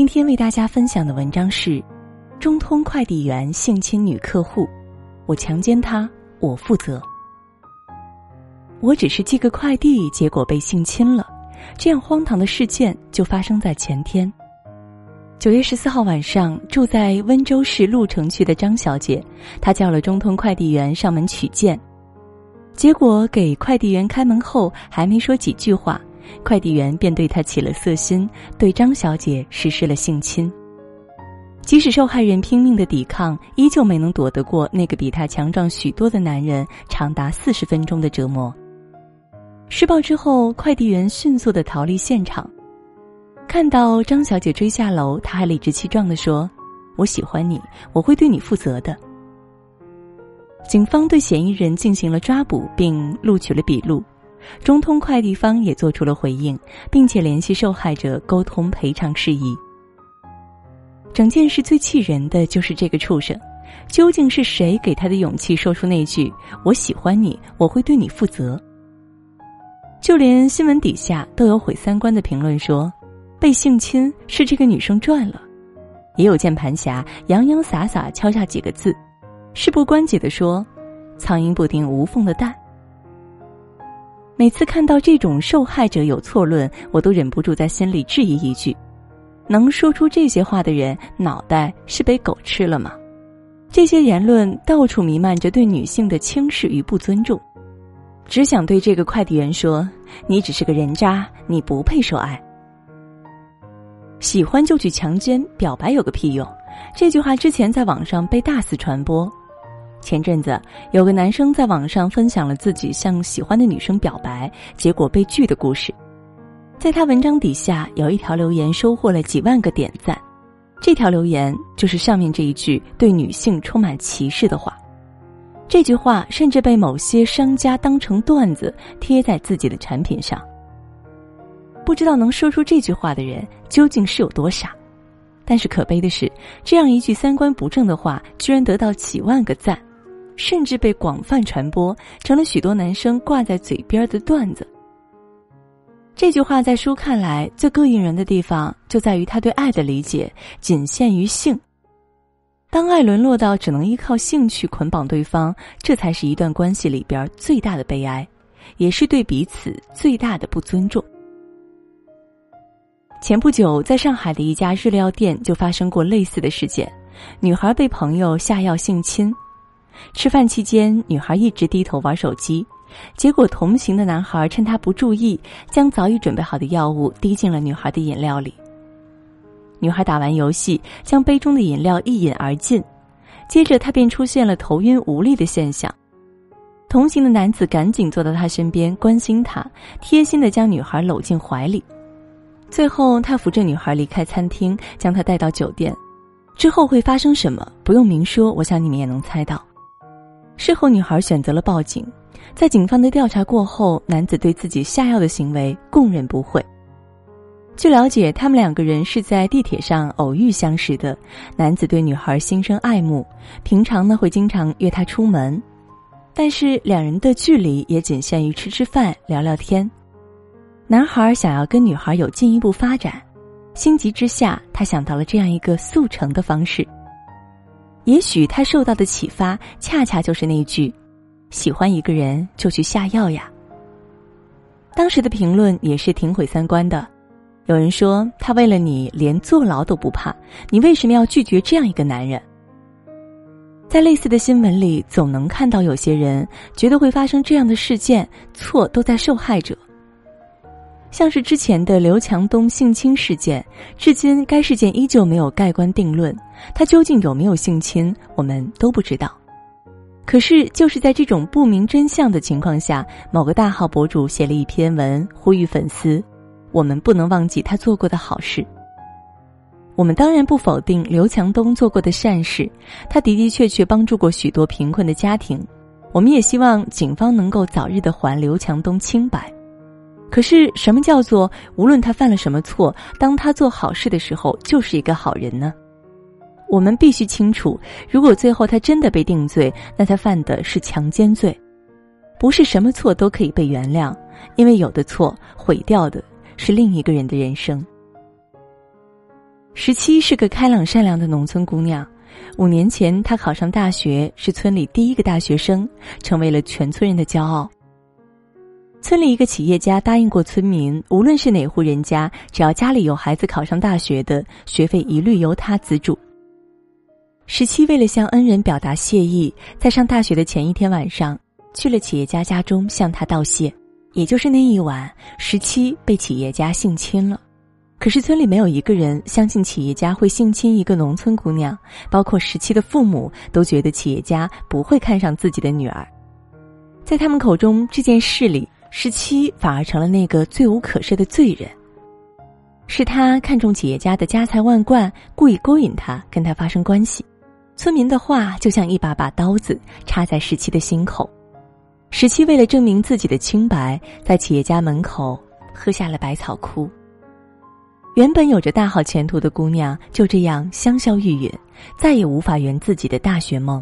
今天为大家分享的文章是：中通快递员性侵女客户，我强奸她，我负责。我只是寄个快递，结果被性侵了。这样荒唐的事件就发生在前天。九月十四号晚上，住在温州市鹿城区的张小姐，她叫了中通快递员上门取件，结果给快递员开门后，还没说几句话。快递员便对她起了色心，对张小姐实施了性侵。即使受害人拼命的抵抗，依旧没能躲得过那个比她强壮许多的男人长达四十分钟的折磨。施暴之后，快递员迅速的逃离现场。看到张小姐追下楼，他还理直气壮的说：“我喜欢你，我会对你负责的。”警方对嫌疑人进行了抓捕，并录取了笔录。中通快递方也做出了回应，并且联系受害者沟通赔偿事宜。整件事最气人的就是这个畜生，究竟是谁给他的勇气说出那句“我喜欢你，我会对你负责”？就连新闻底下都有毁三观的评论说：“被性侵是这个女生赚了。”也有键盘侠洋洋洒洒敲下几个字，事不关己的说：“苍蝇不叮无缝的蛋。”每次看到这种受害者有错论，我都忍不住在心里质疑一句：能说出这些话的人，脑袋是被狗吃了吗？这些言论到处弥漫着对女性的轻视与不尊重。只想对这个快递员说：你只是个人渣，你不配受爱。喜欢就去强奸，表白有个屁用！这句话之前在网上被大肆传播。前阵子，有个男生在网上分享了自己向喜欢的女生表白，结果被拒的故事。在他文章底下有一条留言，收获了几万个点赞。这条留言就是上面这一句对女性充满歧视的话。这句话甚至被某些商家当成段子贴在自己的产品上。不知道能说出这句话的人究竟是有多傻。但是可悲的是，这样一句三观不正的话，居然得到几万个赞。甚至被广泛传播，成了许多男生挂在嘴边的段子。这句话在书看来最膈应人的地方，就在于他对爱的理解仅限于性。当爱沦落到只能依靠性去捆绑对方，这才是一段关系里边最大的悲哀，也是对彼此最大的不尊重。前不久，在上海的一家日料店就发生过类似的事件，女孩被朋友下药性侵。吃饭期间，女孩一直低头玩手机，结果同行的男孩趁她不注意，将早已准备好的药物滴进了女孩的饮料里。女孩打完游戏，将杯中的饮料一饮而尽，接着她便出现了头晕无力的现象。同行的男子赶紧坐到她身边，关心她，贴心的将女孩搂进怀里。最后，他扶着女孩离开餐厅，将她带到酒店。之后会发生什么，不用明说，我想你们也能猜到。事后，女孩选择了报警。在警方的调查过后，男子对自己下药的行为供认不讳。据了解，他们两个人是在地铁上偶遇相识的。男子对女孩心生爱慕，平常呢会经常约她出门，但是两人的距离也仅限于吃吃饭、聊聊天。男孩想要跟女孩有进一步发展，心急之下，他想到了这样一个速成的方式。也许他受到的启发，恰恰就是那句：“喜欢一个人就去下药呀。”当时的评论也是挺毁三观的。有人说他为了你连坐牢都不怕，你为什么要拒绝这样一个男人？在类似的新闻里，总能看到有些人觉得会发生这样的事件，错都在受害者。像是之前的刘强东性侵事件，至今该事件依旧没有盖棺定论，他究竟有没有性侵，我们都不知道。可是就是在这种不明真相的情况下，某个大号博主写了一篇文，呼吁粉丝：我们不能忘记他做过的好事。我们当然不否定刘强东做过的善事，他的的确确帮助过许多贫困的家庭。我们也希望警方能够早日的还刘强东清白。可是，什么叫做无论他犯了什么错，当他做好事的时候就是一个好人呢？我们必须清楚，如果最后他真的被定罪，那他犯的是强奸罪，不是什么错都可以被原谅，因为有的错毁掉的是另一个人的人生。十七是个开朗善良的农村姑娘。五年前，她考上大学，是村里第一个大学生，成为了全村人的骄傲。村里一个企业家答应过村民，无论是哪户人家，只要家里有孩子考上大学的，学费一律由他资助。十七为了向恩人表达谢意，在上大学的前一天晚上，去了企业家家中向他道谢。也就是那一晚，十七被企业家性侵了。可是村里没有一个人相信企业家会性侵一个农村姑娘，包括十七的父母都觉得企业家不会看上自己的女儿。在他们口中，这件事里，十七反而成了那个罪无可赦的罪人。是他看中企业家的家财万贯，故意勾引他，跟他发生关系。村民的话就像一把把刀子插在十七的心口。十七为了证明自己的清白，在企业家门口喝下了百草枯。原本有着大好前途的姑娘就这样香消玉殒，再也无法圆自己的大学梦，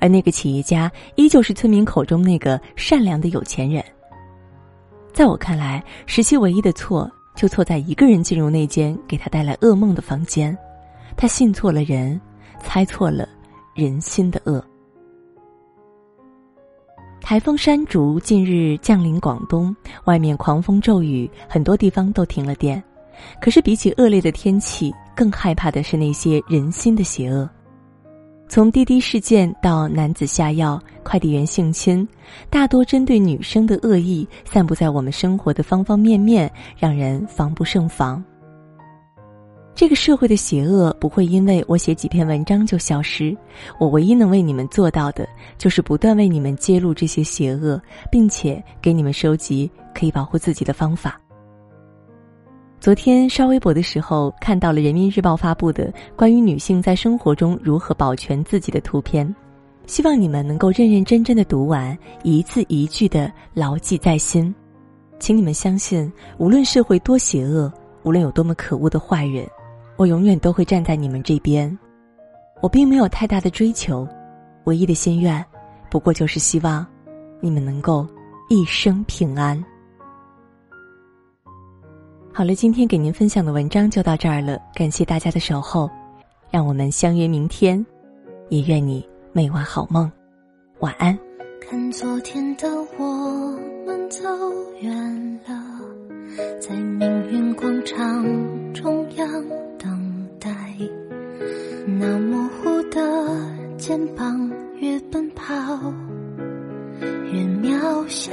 而那个企业家依旧是村民口中那个善良的有钱人。在我看来，十七唯一的错就错在一个人进入那间给他带来噩梦的房间，他信错了人，猜错了人心的恶。台风山竹近日降临广东，外面狂风骤雨，很多地方都停了电。可是，比起恶劣的天气，更害怕的是那些人心的邪恶。从滴滴事件到男子下药、快递员性侵，大多针对女生的恶意散布在我们生活的方方面面，让人防不胜防。这个社会的邪恶不会因为我写几篇文章就消失，我唯一能为你们做到的，就是不断为你们揭露这些邪恶，并且给你们收集可以保护自己的方法。昨天刷微博的时候，看到了人民日报发布的关于女性在生活中如何保全自己的图片，希望你们能够认认真真的读完，一字一句的牢记在心。请你们相信，无论社会多邪恶，无论有多么可恶的坏人，我永远都会站在你们这边。我并没有太大的追求，唯一的心愿，不过就是希望你们能够一生平安。好了，今天给您分享的文章就到这儿了，感谢大家的守候，让我们相约明天，也愿你每晚好梦，晚安。看昨天的我们走远了，在命运广场中央等待，那模糊的肩膀越奔跑越渺小。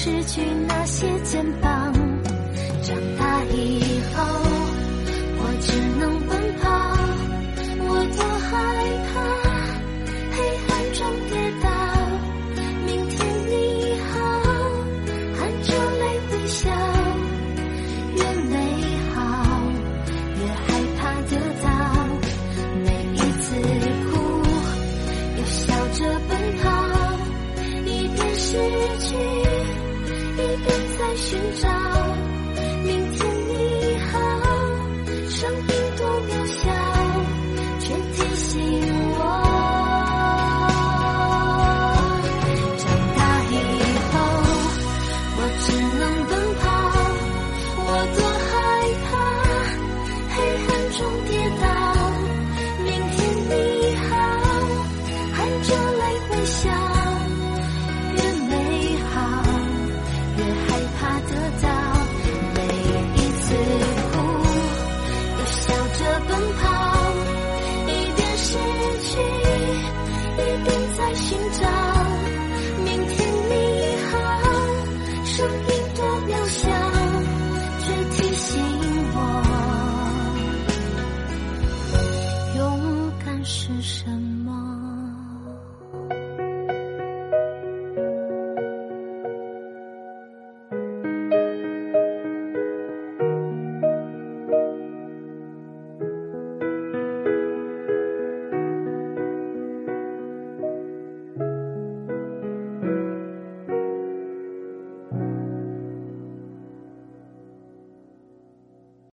失去那些肩膀长大以后我只能奔跑我多害怕黑暗中跌倒明天你好含着泪微笑越美好越害怕得到每一次哭又笑着奔跑一边失去在寻找。